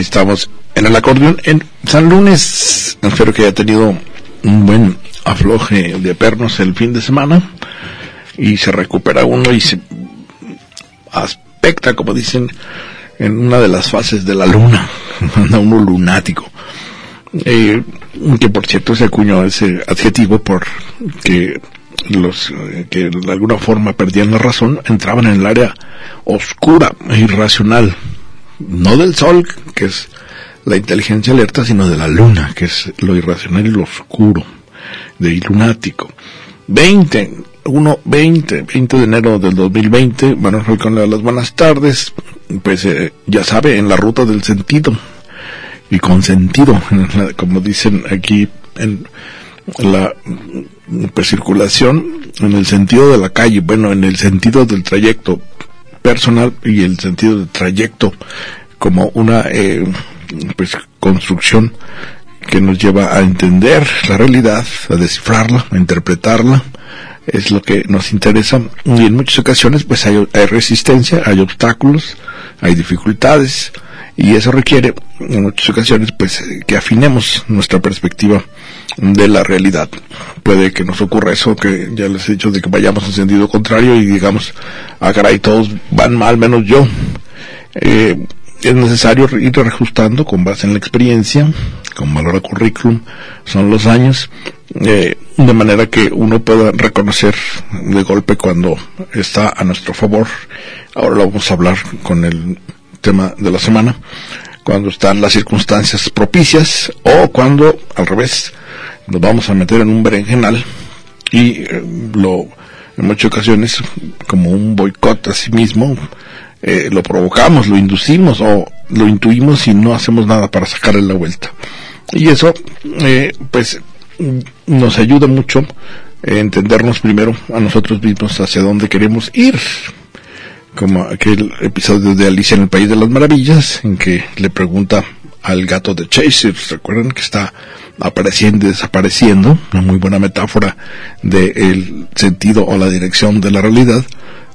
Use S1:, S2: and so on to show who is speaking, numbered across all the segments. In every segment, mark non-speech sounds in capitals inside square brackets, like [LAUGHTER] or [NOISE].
S1: Estamos en el acordeón en San Lunes. Espero que haya tenido un buen afloje de pernos el fin de semana y se recupera uno y se aspecta, como dicen, en una de las fases de la luna. [LAUGHS] Anda uno lunático. Eh, que por cierto se acuñó ese adjetivo por que los eh, que de alguna forma perdían la razón entraban en el área oscura e irracional no del sol que es la inteligencia alerta sino de la luna que es lo irracional y lo oscuro de lunático. 20 1 20 20 de enero del 2020 bueno con las buenas tardes pues eh, ya sabe en la ruta del sentido y con sentido, [LAUGHS] como dicen aquí en la pues, circulación, en el sentido de la calle, bueno, en el sentido del trayecto personal y el sentido del trayecto como una eh, pues construcción que nos lleva a entender la realidad, a descifrarla, a interpretarla, es lo que nos interesa. Y en muchas ocasiones pues hay, hay resistencia, hay obstáculos, hay dificultades, y eso requiere en muchas ocasiones pues que afinemos nuestra perspectiva de la realidad. Puede que nos ocurra eso que ya les he dicho de que vayamos en sentido contrario y digamos, ah caray, todos van mal menos yo. Eh, es necesario ir reajustando con base en la experiencia, con valor a currículum, son los años, eh, de manera que uno pueda reconocer de golpe cuando está a nuestro favor. Ahora lo vamos a hablar con el tema de la semana, cuando están las circunstancias propicias o cuando al revés nos vamos a meter en un berenjenal y eh, lo en muchas ocasiones como un boicot a sí mismo eh, lo provocamos, lo inducimos o lo intuimos y no hacemos nada para sacarle la vuelta. Y eso, eh, pues, nos ayuda mucho a entendernos primero a nosotros mismos hacia dónde queremos ir como aquel episodio de Alicia en el País de las Maravillas, en que le pregunta al gato de Chaser, recuerdan que está apareciendo y desapareciendo, una muy buena metáfora del sentido o la dirección de la realidad,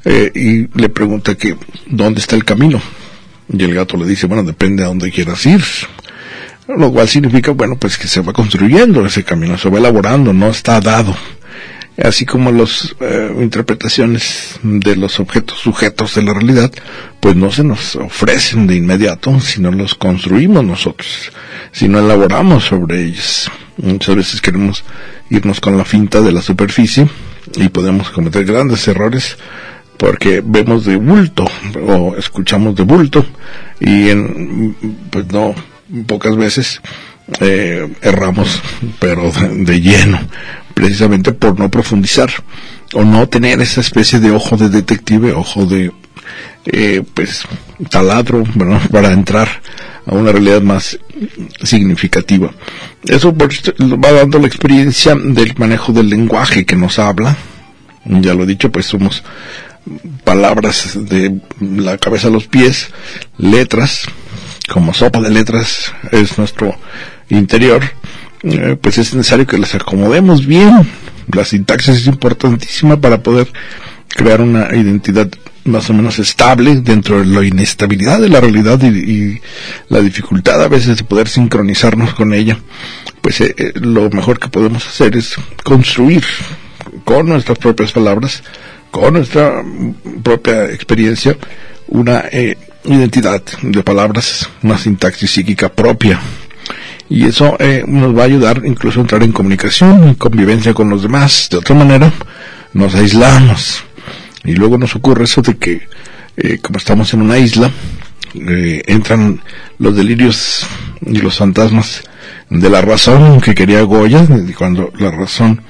S1: eh, y le pregunta que dónde está el camino. Y el gato le dice, bueno, depende a dónde quieras ir. Lo cual significa, bueno, pues que se va construyendo ese camino, se va elaborando, no está dado así como las eh, interpretaciones de los objetos sujetos de la realidad, pues no se nos ofrecen de inmediato, sino los construimos nosotros, si no elaboramos sobre ellos. Muchas veces queremos irnos con la finta de la superficie y podemos cometer grandes errores porque vemos de bulto o escuchamos de bulto y en, pues no, pocas veces eh, erramos, pero de lleno precisamente por no profundizar o no tener esa especie de ojo de detective, ojo de eh, pues taladro [LAUGHS] para entrar a una realidad más significativa. Eso va dando la experiencia del manejo del lenguaje que nos habla. Ya lo he dicho, pues somos palabras de la cabeza a los pies, letras, como sopa de letras es nuestro interior eh, pues es necesario que las acomodemos bien. La sintaxis es importantísima para poder crear una identidad más o menos estable dentro de la inestabilidad de la realidad y, la dificultad a veces de poder sincronizarnos con ella, pues eh, eh, lo mejor que podemos hacer es construir con nuestras propias palabras, con nuestra propia experiencia, una identidad de palabras, una sintaxis psíquica propia y eso eh, nos va a ayudar incluso a entrar en comunicación y convivencia con los demás. De otra manera, nos aislamos. Y luego nos ocurre eso de que, eh, como estamos en una isla, eh, entran los delirios y los fantasmas de la razón que quería Goya, cuando la razón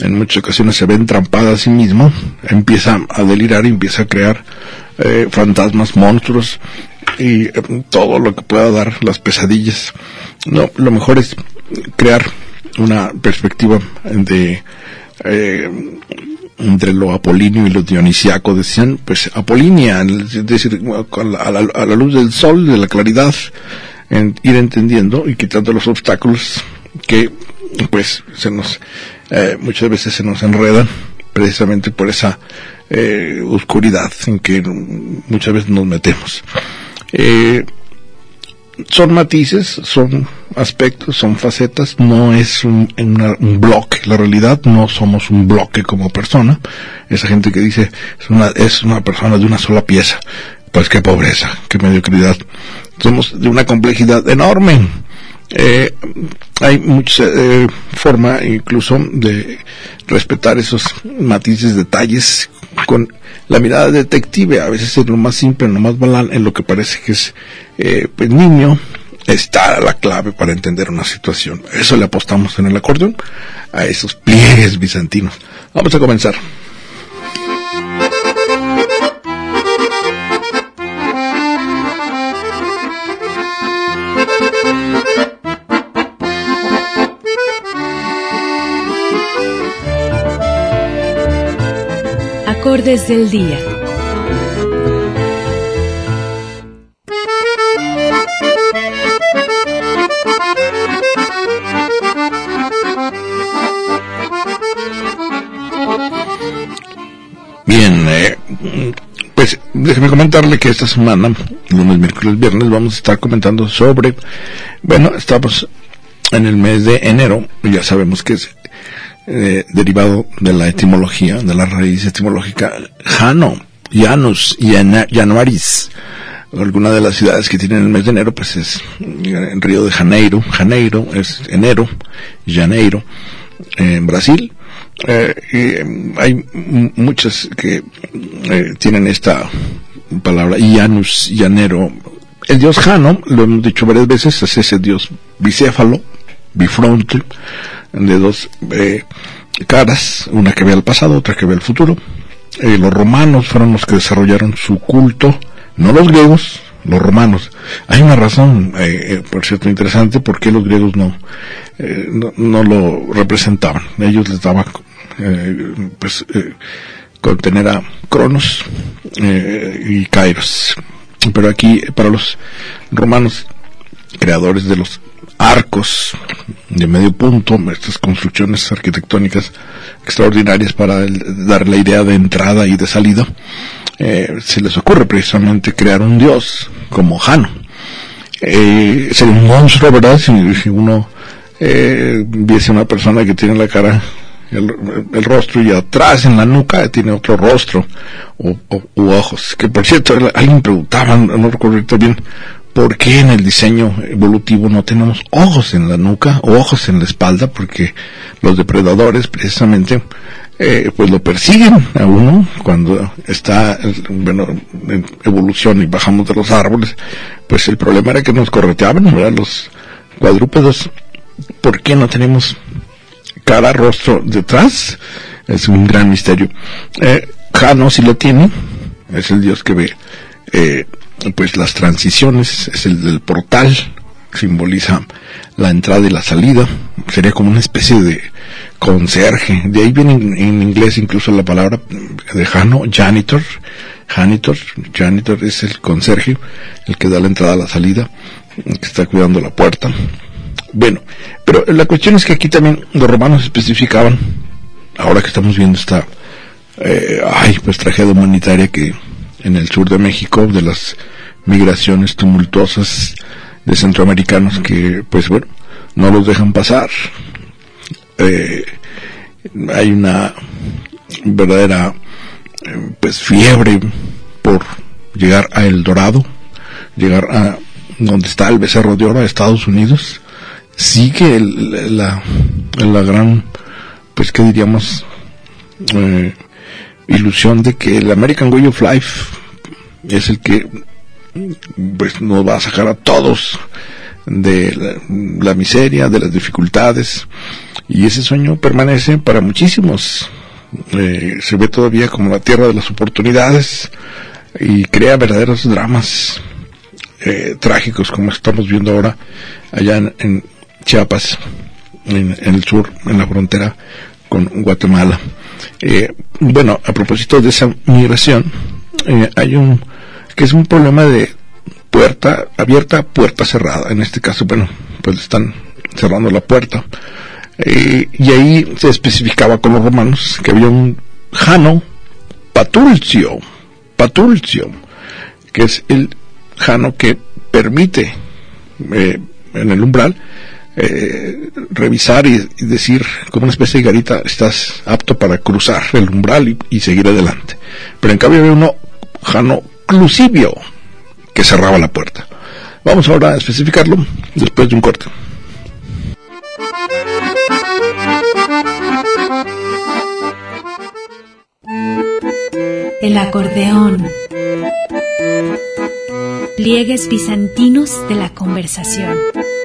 S1: en muchas ocasiones se ve entrampada a sí mismo, empieza a delirar y empieza a crear eh, fantasmas, monstruos y eh, todo lo que pueda dar las pesadillas. No, lo mejor es crear una perspectiva de eh, entre lo apolíneo y lo dionisiaco, decían, pues apolínea, es decir, a la, luz del sol, de la claridad, ir entendiendo y quitando los obstáculos que pues se nos eh, muchas veces se nos enredan precisamente por esa eh, oscuridad en que muchas veces nos metemos. Eh, son matices, son aspectos, son facetas, no es un, un, bloque, la realidad no somos un bloque como persona, esa gente que dice es una, es una persona de una sola pieza, pues qué pobreza, qué mediocridad, somos de una complejidad enorme, eh, hay mucha eh, forma incluso de respetar esos matices, detalles con la mirada detective, a veces en lo más simple, lo más banal, en lo que parece que es eh, pues niño, está la clave para entender una situación. Eso le apostamos en el acordeón a esos pliegues bizantinos. Vamos a comenzar.
S2: Acordes del día.
S1: Bien, eh, pues déjeme comentarle que esta semana, lunes, miércoles, viernes, vamos a estar comentando sobre, bueno, estamos en el mes de enero, ya sabemos que es eh, derivado de la etimología, de la raíz etimológica Jano, Janus, Januaris. Alguna de las ciudades que tienen el mes de enero, pues es en Río de Janeiro, Janeiro es enero, Janeiro, en Brasil. Eh, y hay muchas que eh, tienen esta palabra, Janus, Llanero. El dios Jano, lo hemos dicho varias veces, es ese dios bicéfalo, bifronte, de dos eh, caras, una que ve al pasado, otra que ve al futuro. Eh, los romanos fueron los que desarrollaron su culto, no los griegos, los romanos. Hay una razón, eh, por cierto, interesante, por qué los griegos no, no, lo representaban. Ellos les daban, pues, contener a Cronos y Kairos. Pero aquí, para los romanos, creadores de los arcos de medio punto, estas construcciones arquitectónicas extraordinarias para dar la idea de entrada y de salida, eh, se les ocurre precisamente crear un dios como Jano. Eh, sería un monstruo, ¿verdad? Si, uno eh, viese una persona que tiene la cara, el, rostro y atrás en la nuca tiene otro rostro o, u ojos. Que por cierto, alguien preguntaba, no recuerdo bien, ¿por qué en el diseño evolutivo no tenemos ojos en la nuca o ojos en la espalda? Porque los depredadores precisamente eh, pues lo persiguen a uno cuando está bueno, en evolución y bajamos de los árboles. Pues el problema era que nos correteaban, ¿verdad? Los cuadrúpedos. ¿Por qué no tenemos cara, rostro detrás? Es un gran misterio. Eh, Jano sí lo tiene, es el dios que ve eh, pues las transiciones, es el del portal, simboliza la entrada y la salida, sería como una especie de conserje, de ahí viene en, inglés incluso la palabra de Jano, janitor, janitor, janitor es el conserje, el que da la entrada a la salida, que está cuidando la puerta. Bueno, pero la cuestión es que aquí también los romanos especificaban, ahora que estamos viendo esta, eh, ay, pues tragedia humanitaria que en el sur de México, de las migraciones tumultuosas de centroamericanos que, pues bueno, no los dejan pasar. Eh, hay una verdadera, eh, pues, fiebre por llegar a El Dorado, llegar a donde está el becerro de oro, a Estados Unidos. Sigue la, la gran, pues, ¿qué diríamos? Eh, ilusión de que el American Way of Life es el que pues nos va a sacar a todos de la, miseria, de las dificultades, y ese sueño permanece para muchísimos. Eh, se ve todavía como la tierra de las oportunidades y crea verdaderos dramas eh, trágicos como estamos viendo ahora allá en, Chiapas, en el sur, en la frontera con Guatemala. Eh, bueno, a propósito de esa migración, eh, hay un que es un problema de puerta abierta, puerta cerrada. En este caso, bueno, pues están cerrando la puerta. Eh, y ahí se especificaba con los romanos que había un Jano Patulcio, Patulcio, que es el Jano que permite eh, en el umbral eh, revisar y, decir como una especie de garita estás apto para cruzar el umbral y, y seguir adelante. Pero en cambio había uno Jano Clusivio que cerraba la puerta. Vamos ahora a especificarlo después de un corte.
S2: El acordeón. Pliegues bizantinos de la conversación.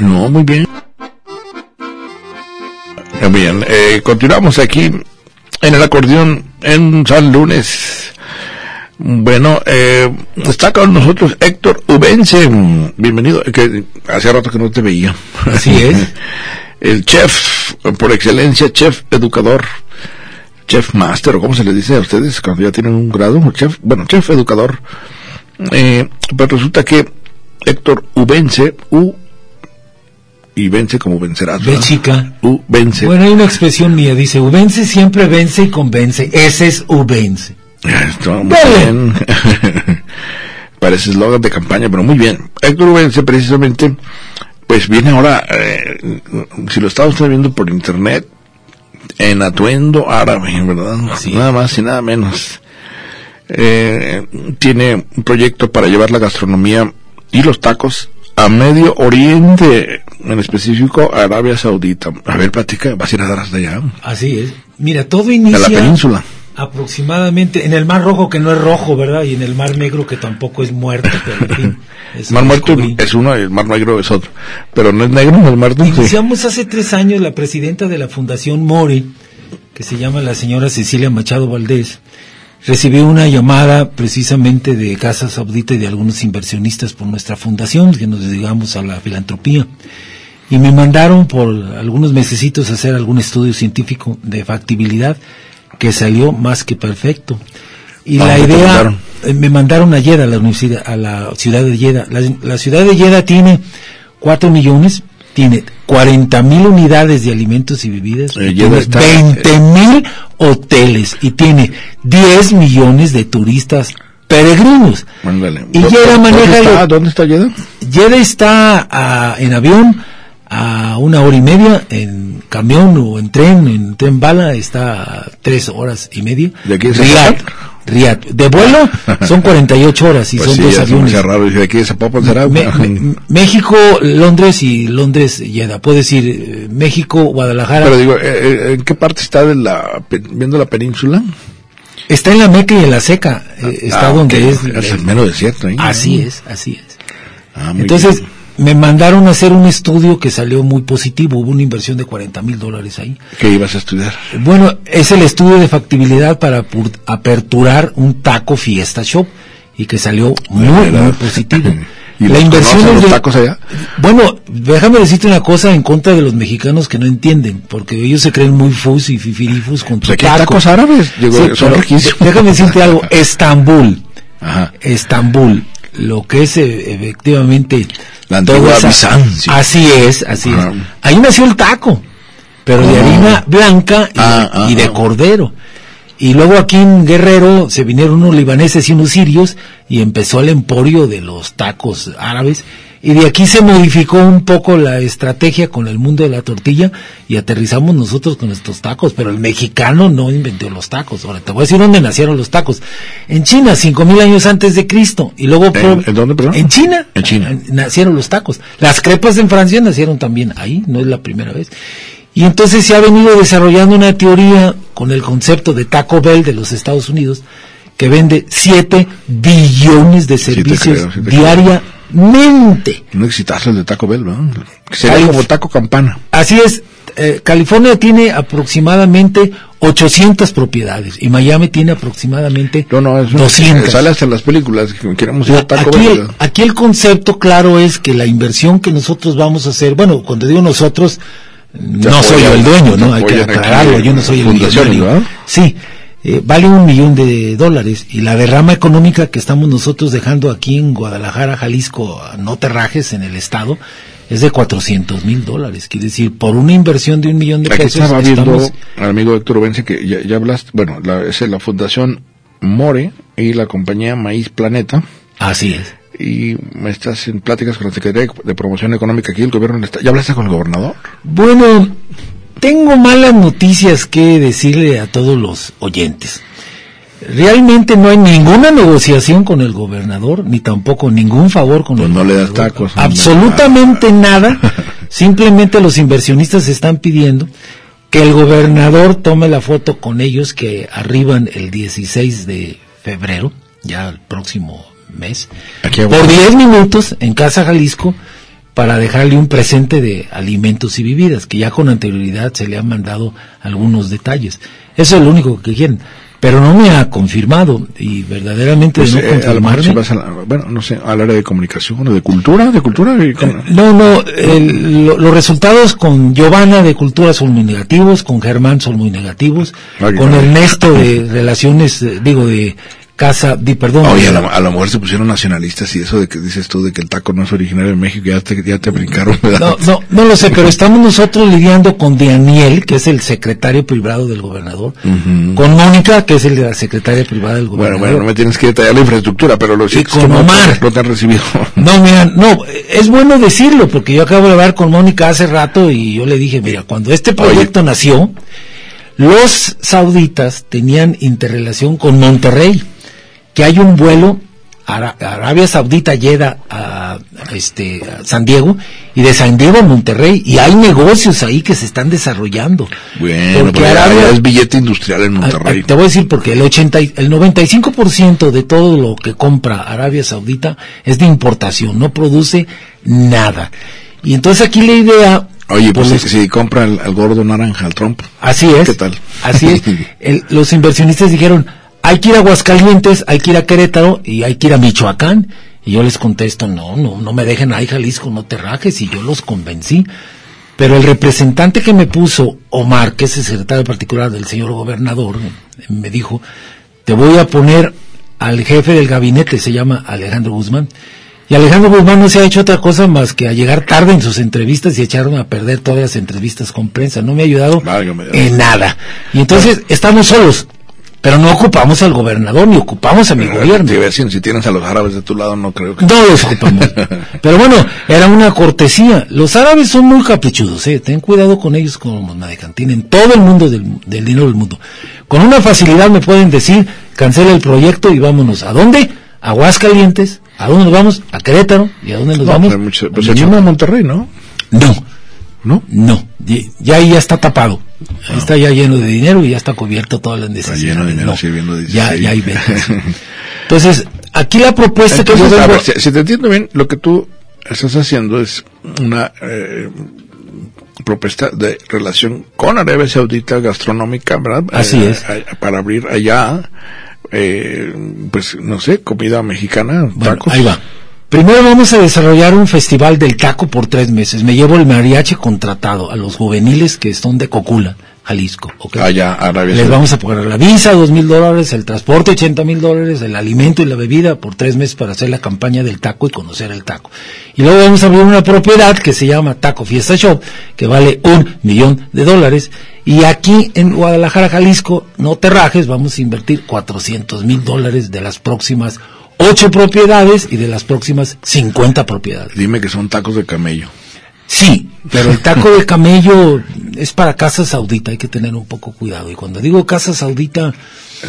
S1: No, muy bien. Bien, eh, continuamos aquí en el acordeón en San Lunes. Bueno, eh, está con nosotros Héctor Ubense. Bienvenido, que hace rato que no te veía.
S3: Así es. [LAUGHS]
S1: el chef, por excelencia, chef educador, chef master, o como se le dice a ustedes cuando ya tienen un grado, chef, bueno, chef educador. Eh, pero resulta que Héctor Ubense, U y vence como vencerás.
S3: Ve chica.
S1: U vence.
S3: Bueno, hay una expresión mía, dice, Ubense siempre vence y convence. Ese es Ubense.
S1: Esto, muy bien. [LAUGHS] Parece eslogan de campaña, pero muy bien. Héctor Ubense precisamente, pues viene ahora, eh, si lo está usted viendo por internet, en atuendo árabe, ¿verdad? Nada más y nada menos. Eh, tiene un proyecto para llevar la gastronomía y los tacos a Medio Oriente, en específico a Arabia Saudita. A ver, platica, vas a ir a dar hasta allá.
S3: Así es. Mira, todo inicia
S1: la península.
S3: aproximadamente en el Mar Rojo, que no es rojo, ¿verdad? Y en el Mar Negro, que tampoco es muerto, pero en fin. [LAUGHS] eso
S1: Mar Muerto es uno y el Mar Negro es otro. Pero no es negro, el Mar Negro. sí.
S3: Iniciamos hace tres años la presidenta de la Fundación Mori, que se llama la señora Cecilia Machado Valdés, recibió una llamada precisamente de Casa Saudita y de algunos inversionistas por nuestra fundación, que nos dedicamos a la filantropía. Y me mandaron por algunos mesecitos a hacer algún estudio científico de factibilidad que salió más que perfecto. Y
S1: ¿A
S3: la idea,
S1: mandaron?
S3: eh, me mandaron a Jeddah, a la universidad, a la ciudad de Jeddah. La, la ciudad de Jeddah tiene 4 millones, tiene 40 mil unidades de alimentos y bebidas,
S1: Eh,
S3: y
S1: Jeddah
S3: tiene
S1: está-
S3: 20 mil hoteles y tiene 10 millones de turistas peregrinos. Y
S1: ¿Dó-
S3: Jeddah
S1: dó-
S3: maneja
S1: ¿Dónde está, ¿Dónde está Jeddah?
S3: Jeddah está ah, en avión a una hora y media, en camión o en tren, en tren bala está a tres horas y media.
S1: ¿De aquí
S3: Riyadh, Riyadh. De vuelo [LAUGHS] son 48 horas y
S1: Pues
S3: son
S1: sí,
S3: dos aviones.
S1: raro. Aquí de Zapopan será.
S3: Me- me- [LAUGHS] México, Londres y Londres, Jeddah. Puedo decir eh, México, Guadalajara.
S1: Pero digo, eh, eh, ¿en qué parte está de la, viendo la península?
S3: está en la Meca y en la Seca. eh, está
S1: Ah,
S3: donde
S1: ok.
S3: es.
S1: Es el mero desierto ahí.
S3: Así es, así es.
S1: Ah,
S3: Entonces,
S1: bien.
S3: Me mandaron a hacer un estudio que salió muy positivo. Hubo una inversión de 40 mil dólares ahí.
S1: ¿Qué ibas a estudiar?
S3: Bueno, es el estudio de factibilidad para aperturar un taco fiesta shop y que salió muy, muy [LAUGHS] positivo.
S1: ¿Y
S3: la
S1: los
S3: inversión es
S1: los
S3: de-
S1: tacos allá?
S3: Bueno, déjame decirte una cosa en contra de los mexicanos que no entienden, porque ellos se creen muy fus y fifirifus con
S1: Pues
S3: tu
S1: aquí hay
S3: taco.
S1: tacos árabes, digo,
S3: Sí,
S1: son
S3: pero. Déjame decirte algo, Estambul,
S1: Ajá.
S3: Estambul, lo que es eh, efectivamente
S1: La antigua Bizancio.
S3: Así es, así es. Ahí nació el taco, pero de harina blanca y,
S1: Ah, ah,
S3: y de
S1: ah.
S3: cordero. Y luego aquí en Guerrero se vinieron unos libaneses y unos sirios y empezó el emporio de los tacos árabes. Y de aquí se modificó un poco la estrategia con el mundo de la tortilla y aterrizamos nosotros con estos tacos. Pero el mexicano no inventó los tacos. Ahora te voy a decir dónde nacieron los tacos. En China, cinco mil años antes de Cristo. Y luego
S1: ¿En- en dónde, perdón?
S3: En China.
S1: En China.
S3: Nacieron los tacos. Las crepas en Francia nacieron también ahí, no es la primera vez. Y entonces se ha venido desarrollando una teoría con el concepto de Taco Bell de los Estados Unidos que vende 7 billones de servicios
S1: creo, sí te
S3: diariamente.
S1: Un exitazo el de Taco Bell, ¿verdad? Que sería
S3: Calif-
S1: como Taco Campana.
S3: Así es, eh, California tiene aproximadamente 800 propiedades y Miami tiene aproximadamente
S1: No, no, es una-
S3: 200.
S1: Sale hasta las películas. que Queremos ir a Taco
S3: aquí,
S1: Bell.
S3: el, aquí el concepto claro es que la inversión que nosotros vamos a hacer, bueno, cuando digo nosotros, no
S1: apoyan,
S3: soy yo el dueño, ¿no? Hay que aclararlo, yo no soy el millonario.
S1: ¿verdad?
S3: Sí, eh, vale un millón de dólares y la derrama económica que estamos nosotros dejando aquí en Guadalajara, Jalisco, no terrajes en el estado, es de 400 mil dólares. Quiere decir, por una inversión de un millón de
S1: Aquí
S3: pesos,
S1: estaba viendo
S3: estamos-
S1: al amigo Héctor Vence que ya, ya hablaste, bueno, la, es la Fundación More y la compañía Maíz Planeta.
S3: Así es.
S1: Y me estás en pláticas con la Secretaría de Promoción Económica aquí, el gobierno del Estado. ¿Ya hablaste con el gobernador?
S3: Bueno, tengo malas noticias que decirle a todos los oyentes. Realmente no hay ninguna negociación con el gobernador, ni tampoco ningún favor con
S1: Pues
S3: el
S1: no le das
S3: gobernador.
S1: tacos.
S3: Absolutamente nada. [LAUGHS] Simplemente los inversionistas están pidiendo que el gobernador tome la foto con ellos que arriban el 16 de febrero, ya el próximo mes,
S1: Aquí
S3: por 10 minutos en Casa Jalisco para dejarle un presente de alimentos y bebidas, que ya con anterioridad se le han mandado algunos detalles. Eso es lo único que quieren. Pero no me ha confirmado y verdaderamente
S1: Pues,
S3: no
S1: eh, a si la- bueno, no sé, al área de comunicación o de cultura, de cultura. y con-
S3: No, no, el- lo- los resultados con Giovanna de Cultura son muy negativos, con Germán son muy negativos,
S1: Ay,
S3: con
S1: ay.
S3: Ernesto de Relaciones, eh, digo, de Casa, di, perdón.
S1: Oye, a lo, a lo mejor se pusieron nacionalistas y eso de que dices tú de que el taco no es originario de México, ya te, ya te brincaron, ¿verdad?
S3: No, no, no lo sé, pero [LAUGHS] estamos nosotros lidiando con Daniel, que es el secretario privado del gobernador, con Mónica, que es el de la secretaria privada del
S1: Bueno,
S3: gobernador.
S1: bueno, no me tienes que detallar la infraestructura, pero lo cierto es
S3: con
S1: que
S3: Omar.
S1: no te han recibido. [LAUGHS]
S3: No, mira, no, es bueno decirlo, porque yo acabo de hablar con Mónica hace rato y yo le dije, mira, cuando este proyecto nació, los sauditas tenían interrelación con Monterrey, que hay un vuelo Ara- Arabia Saudita llega a, a este a San Diego y de San Diego a Monterrey y hay negocios ahí que se están desarrollando.
S1: Bueno,
S3: Porque
S1: ya-
S3: Arabia-
S1: es billete industrial en
S3: Ah,
S1: Monterrey.
S3: ah, Te voy a decir porque el 80 y- el 95% de todo lo que compra Arabia Saudita es de importación, no produce nada. Y entonces aquí la idea
S1: Oye, pues
S3: los-
S1: si compra al, al gordo naranja, al Trump.
S3: así es.
S1: ¿Qué tal?
S3: Así es. [LAUGHS] El- los inversionistas dijeron, hay que ir a Aguascalientes, hay que ir a Querétaro y hay que ir a Michoacán. Y yo les contesto, no, no, no me dejen ahí Jalisco, no te rajes. Y yo los convencí. Pero el representante que me puso, Omar, que es el secretario particular del señor gobernador, me dijo, te voy a poner al jefe del gabinete, se llama Alejandro Guzmán. Y Alejandro Guzmán no se ha hecho otra cosa más que a llegar tarde en sus entrevistas y echaron a perder todas las entrevistas con prensa. No me ha ayudado
S1: Válgame
S3: en nada. Y entonces estamos solos. Pero no ocupamos al gobernador ni ocupamos a mi gobierno.
S1: Te a decir, si tienes a los árabes de tu lado, no creo que...
S3: No los ocupamos. [LAUGHS] Pero bueno, era una cortesía. Los árabes son muy caprichudos, ¿eh? Ten cuidado con ellos como Nadecan. Tienen todo el mundo del, del dinero del mundo. Con una facilidad me pueden decir, cancela el proyecto y vámonos. ¿A dónde? A Aguascalientes. ¿A dónde nos vamos? A Querétaro. ¿Y a dónde nos
S1: No,
S3: vamos?
S1: pues, mucho- pues
S3: A Michoacán.
S1: Monterrey, ¿no?
S3: No,
S1: ¿No?
S3: no. Ya ahí ya está tapado. Ahí está ya lleno de dinero y ya está cubierto todas las necesidades.
S1: lleno de dinero,
S3: No.
S1: sirviendo de
S3: Ya,
S1: 16.
S3: ya hay ventas. [LAUGHS] Entonces, aquí la propuesta que yo
S1: si, si te entiendo bien, lo que tú estás haciendo es una eh, propuesta de relación con Arabia Saudita gastronómica, ¿verdad?
S3: Así
S1: Eh,
S3: es.
S1: para abrir allá, eh, pues, no sé, comida mexicana,
S3: Bueno,
S1: tacos.
S3: ahí va. Primero vamos a desarrollar un festival del taco por tres meses. Me llevo el mariachi contratado a los juveniles que son de Cocula, Jalisco. ¿ok?
S1: Allá, Arabia
S3: Les vamos a pagar la visa, dos mil dólares, el transporte, ochenta mil dólares, el alimento y la bebida por tres meses para hacer la campaña del taco y conocer el taco. Y luego vamos a abrir una propiedad que se llama Taco Fiesta Shop, que vale un millón de dólares. Y aquí en Guadalajara, Jalisco, no te rajes, vamos a invertir cuatrocientos mil dólares de las próximas ocho propiedades y de las próximas cincuenta propiedades.
S1: Dime que son tacos de camello.
S3: Sí, pero el taco de camello es para casa saudita, hay que tener un poco cuidado. Y cuando digo casa saudita,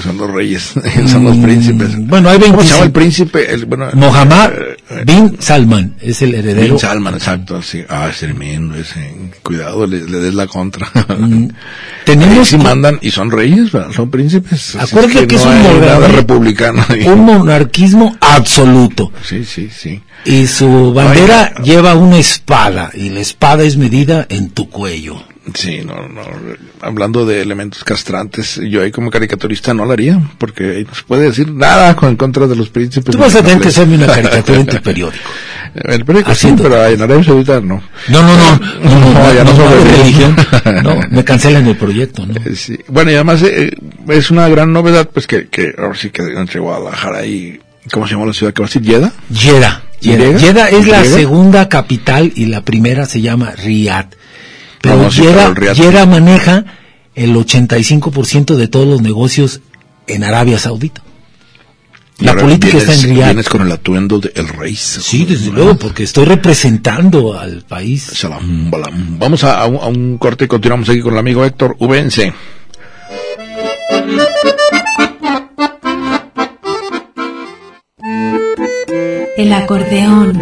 S1: Son los reyes, [LAUGHS] son los
S3: Mm,
S1: príncipes.
S3: bueno, hay
S1: ¿Cómo se llama
S3: 25.
S1: el príncipe? El, bueno,
S3: Mohammed
S1: eh, eh,
S3: bin Salman es el heredero.
S1: Bin Salman, exacto, sí. Ah, es tremendo ese. Cuidado, le, le des la contra.
S3: Mm, [LAUGHS] tenemos
S1: si
S3: que-
S1: mandan y son reyes, ¿verdad? son príncipes.
S3: Acuérdate que es
S1: no
S3: un
S1: hay
S3: monarca-
S1: nada republicano. ahí.
S3: un monarquismo absoluto.
S1: Sí, sí, sí.
S3: Y su bandera
S1: Oiga.
S3: lleva una espada, y la espada es medida en tu cuello.
S1: Sí, no, no. Hablando de elementos castrantes, yo ahí como caricaturista no lo haría, porque ahí no se puede decir nada con en contra de los príncipes.
S3: Tú vas a tener que hacerme una caricatura [LAUGHS] en tu periódico.
S1: El periódico sí, pero en Arabia Saudita no.
S3: No, no, no, no, [LAUGHS] no,
S1: No, ya no
S3: no,
S1: religión. [LAUGHS]
S3: No, me cancelan el proyecto, ¿no?
S1: Eh, sí. Bueno, y además eh, es una gran novedad, pues que, que ahora sí que entre Guadalajara y, ¿cómo se llama la ciudad que va a decir? ¿Yeda?
S3: Jeddah, ¿Jeddah?
S1: Jeddah
S3: es la
S1: ¿Jeddah?
S3: segunda capital y la primera se llama Riyadh. Pero
S1: Riyadh-
S3: Jeddah maneja el 85% de todos los negocios en Arabia Saudita. La política
S1: vienes-
S3: está en Riyadh.
S1: Vienes con el atuendo del rey.
S3: Sí, desde luego, porque estoy representando al país.
S1: Salam, balam. Vamos a, a un, a un corte y continuamos aquí con el amigo Héctor Ubense.
S2: El acordeón.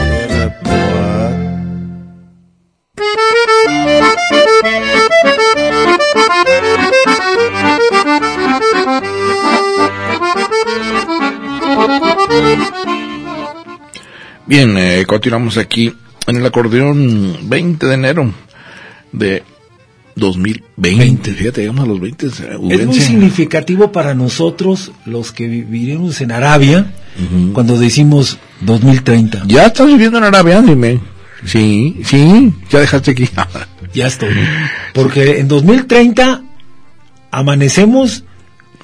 S1: Bien, eh, continuamos aquí en el acordeón 20 de enero de 2020. Fíjate, llegamos a los 20. eh,
S3: Es muy significativo para nosotros, los que viviremos en Arabia, cuando decimos 2030.
S1: Ya estás viviendo en Arabia, dime. Sí, sí, ya dejaste aquí. [LAUGHS]
S3: Ya estoy. Porque en 2030 amanecemos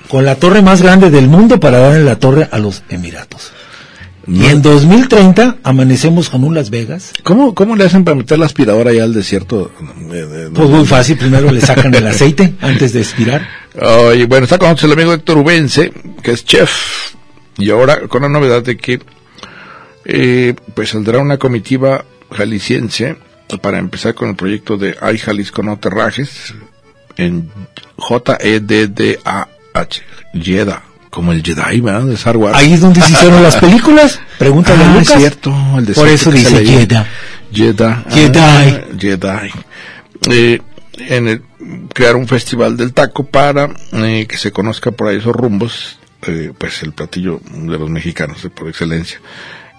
S3: con la torre más grande del mundo para darle la torre a los Emiratos. Y en 2030 amanecemos con un Las Vegas.
S1: ¿Cómo, ¿Cómo le hacen para meter la aspiradora allá al desierto? de- de-
S3: Pues muy fácil, primero le sacan el [LAUGHS] aceite antes de expirar.
S1: Oye, bueno, está con nosotros el amigo Héctor Ubense, que es chef. Y ahora con la novedad de que eh, pues saldrá una comitiva jalisciense para empezar con el proyecto de Ay Jalisco No Te Rajes en J-E-D-D-A-H, Jeddah, como el Jedi, ¿verdad? De Star Wars.
S3: Ahí es donde se hicieron las películas. Pregúntale
S1: Ah,
S3: a
S1: es
S3: Lucas.
S1: cierto, el desierto
S3: Por eso dice. Jeddah.
S1: Jeddah.
S3: Jedi.
S1: Ah, Jedi. Eh, en el, crear un festival del taco para eh, que se conozca por ahí esos rumbos, eh, pues el platillo de los mexicanos por excelencia.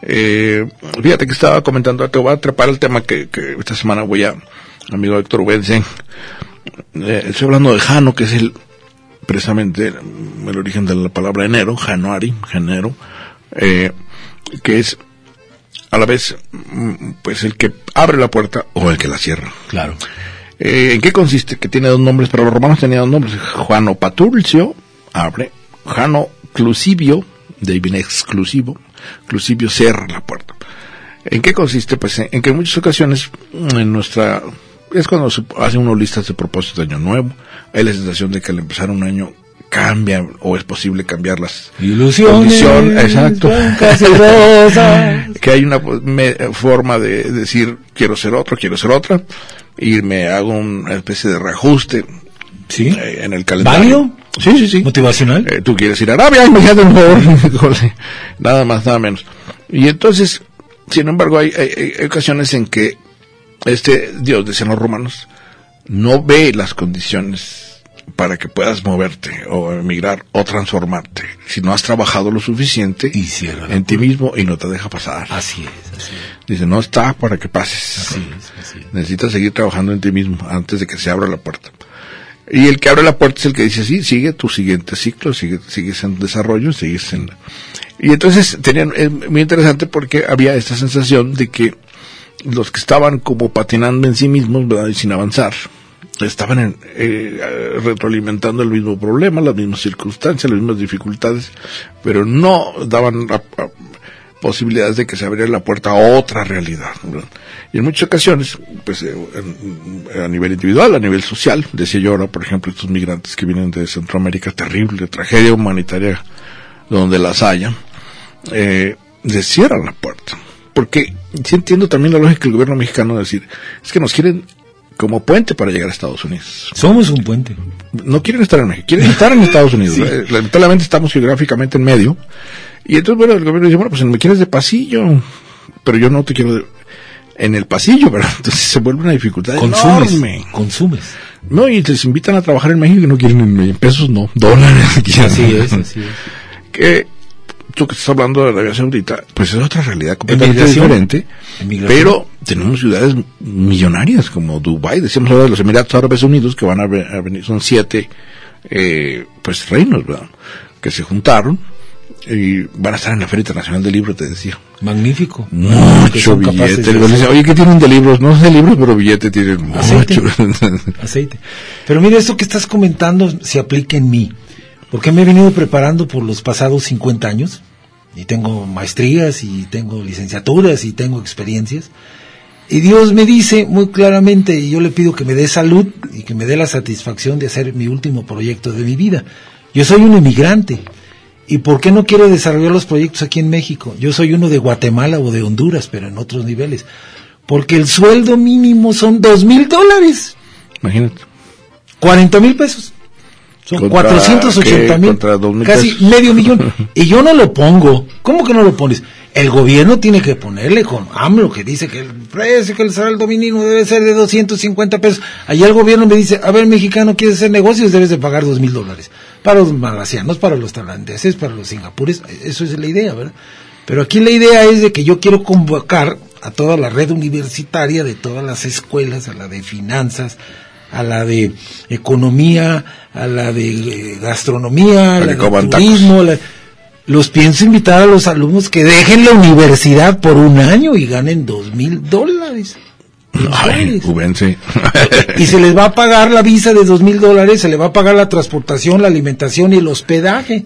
S1: Eh, fíjate que estaba comentando, te voy a atrapar el tema que, que esta semana voy a, amigo Héctor eh, estoy hablando de Jano, que es el, precisamente el, el origen de la palabra enero, Januari, enero, eh, que es a la vez, mm, pues el que abre la puerta o el que la cierra.
S3: Claro.
S1: Eh, ¿En qué consiste? Que tiene dos nombres, pero los romanos tenían dos nombres. Juano Patulcio, abre. Jano Clusivio, de exclusivo. Clusivio cierra la puerta. ¿En qué consiste? Pues en, en que en muchas ocasiones, mm, en nuestra, es cuando se hacen unas listas de propósitos de año nuevo, hay la sensación de que al empezar un año cambia o es posible cambiar las
S3: Ilusiones.
S1: Exacto. [LAUGHS] que hay una pues, me- forma de decir quiero ser otro, quiero ser otra, y me hago una especie de reajuste
S3: ¿Sí?
S1: eh, en el calendario.
S3: ¿Válido?
S1: Sí, sí, sí.
S3: ¿Motivacional?
S1: Eh, tú quieres ir a Arabia, [LAUGHS] imagínate, por favor. [LAUGHS] nada más, nada menos. Y entonces, sin embargo, hay, hay, hay ocasiones en que este Dios, decían los romanos, no ve las condiciones para que puedas moverte o emigrar o transformarte. Si no has trabajado lo suficiente
S3: Y
S1: en ti mismo y no te deja pasar.
S3: Así es, así es.
S1: Dice, no está para que pases.
S3: Así es, así es.
S1: Necesitas seguir trabajando en ti mismo antes de que se abra la puerta. Y el que abre la puerta es el que dice, sí, sigue tu siguiente ciclo, sigue, sigues en desarrollo, sigues en... Y entonces tenían, es muy interesante porque había esta sensación de que los que estaban como patinando en sí mismos, ¿verdad? Y sin avanzar, estaban en, eh, retroalimentando el mismo problema, las mismas circunstancias, las mismas dificultades, pero no daban posibilidades de que se abriera la puerta a otra realidad. ¿verdad? Y en muchas ocasiones, pues eh, en- a nivel individual, a nivel social, decía yo ahora, por ejemplo, estos migrantes que vienen de Centroamérica, terrible, tragedia humanitaria donde las haya, eh, les cierran la puerta. Porque sí entiendo también la lógica del gobierno mexicano de decir, es que nos quieren como puente para llegar a Estados Unidos.
S3: Somos un puente.
S1: No quieren estar en México, quieren estar en Estados Unidos. Eh, Lamentablemente estamos geográficamente en medio. Y entonces, bueno, el gobierno dice, bueno, pues me quieres de pasillo, pero yo no te quiero de- en el pasillo, [LAUGHS] ¿verdad? Entonces se vuelve una dificultad
S3: Consumes.
S1: enorme.
S3: Consumes.
S1: No, y les invitan a trabajar en México y no quieren en, pesos, no, dólares. quieren.
S3: Así es, así es. [LAUGHS]
S1: que tú que estás hablando de Arabia Saudita, pues es otra realidad completamente diferente. Pero tenemos ciudades millonarias como Dubai, decíamos ahora de los Emiratos Árabes Unidos, que van a venir, son siete, eh, pues reinos, ¿verdad? Que se juntaron y van a estar en la Feria Internacional del Libro, te decía.
S3: Magnífico.
S1: Mucho billete.
S3: de
S1: Oye, ¿qué tienen de libros? No sé de libros, pero billete tienen
S3: Aceite.
S1: mucho. [LAUGHS]
S3: aceite. Pero mira, esto que estás comentando se aplica en mí, porque me he venido preparando por los pasados 50 años, y tengo maestrías, y tengo licenciaturas, y tengo experiencias, y Dios me dice muy claramente, y yo le pido que me dé salud y que me dé la satisfacción de hacer mi último proyecto de mi vida. Yo soy un emigrante. ¿Y por qué no quiero desarrollar los proyectos aquí en México? Yo soy uno de Guatemala o de Honduras, pero en otros niveles. Porque el sueldo mínimo son dos mil dólares.
S1: Imagínate.
S3: 40 mil pesos. Son
S1: Contra,
S3: 480
S1: ¿qué?
S3: mil. Casi
S1: pesos.
S3: medio millón. [LAUGHS] Y yo no lo pongo. ¿Cómo que no lo pones? El gobierno tiene que ponerle con AMLO, que dice que el precio, que el salario mínimo debe ser de 250 pesos. Allá el gobierno me dice, a ver, mexicano, quieres hacer negocios, debes de pagar dos mil dólares. Para los malasianos, para los tailandeses, para los singapures, eso es la idea, ¿verdad? Pero aquí la idea es de que yo quiero convocar a toda la red universitaria de todas las escuelas, a la de finanzas, a la de economía, a la de eh, gastronomía, a la de turismo. la- los pienso invitar a los alumnos que dejen la universidad por un año y ganen dos mil dólares.
S1: Ay.
S3: Y se les va a pagar la visa de dos mil dólares, se le va a pagar la transportación, la alimentación y el hospedaje.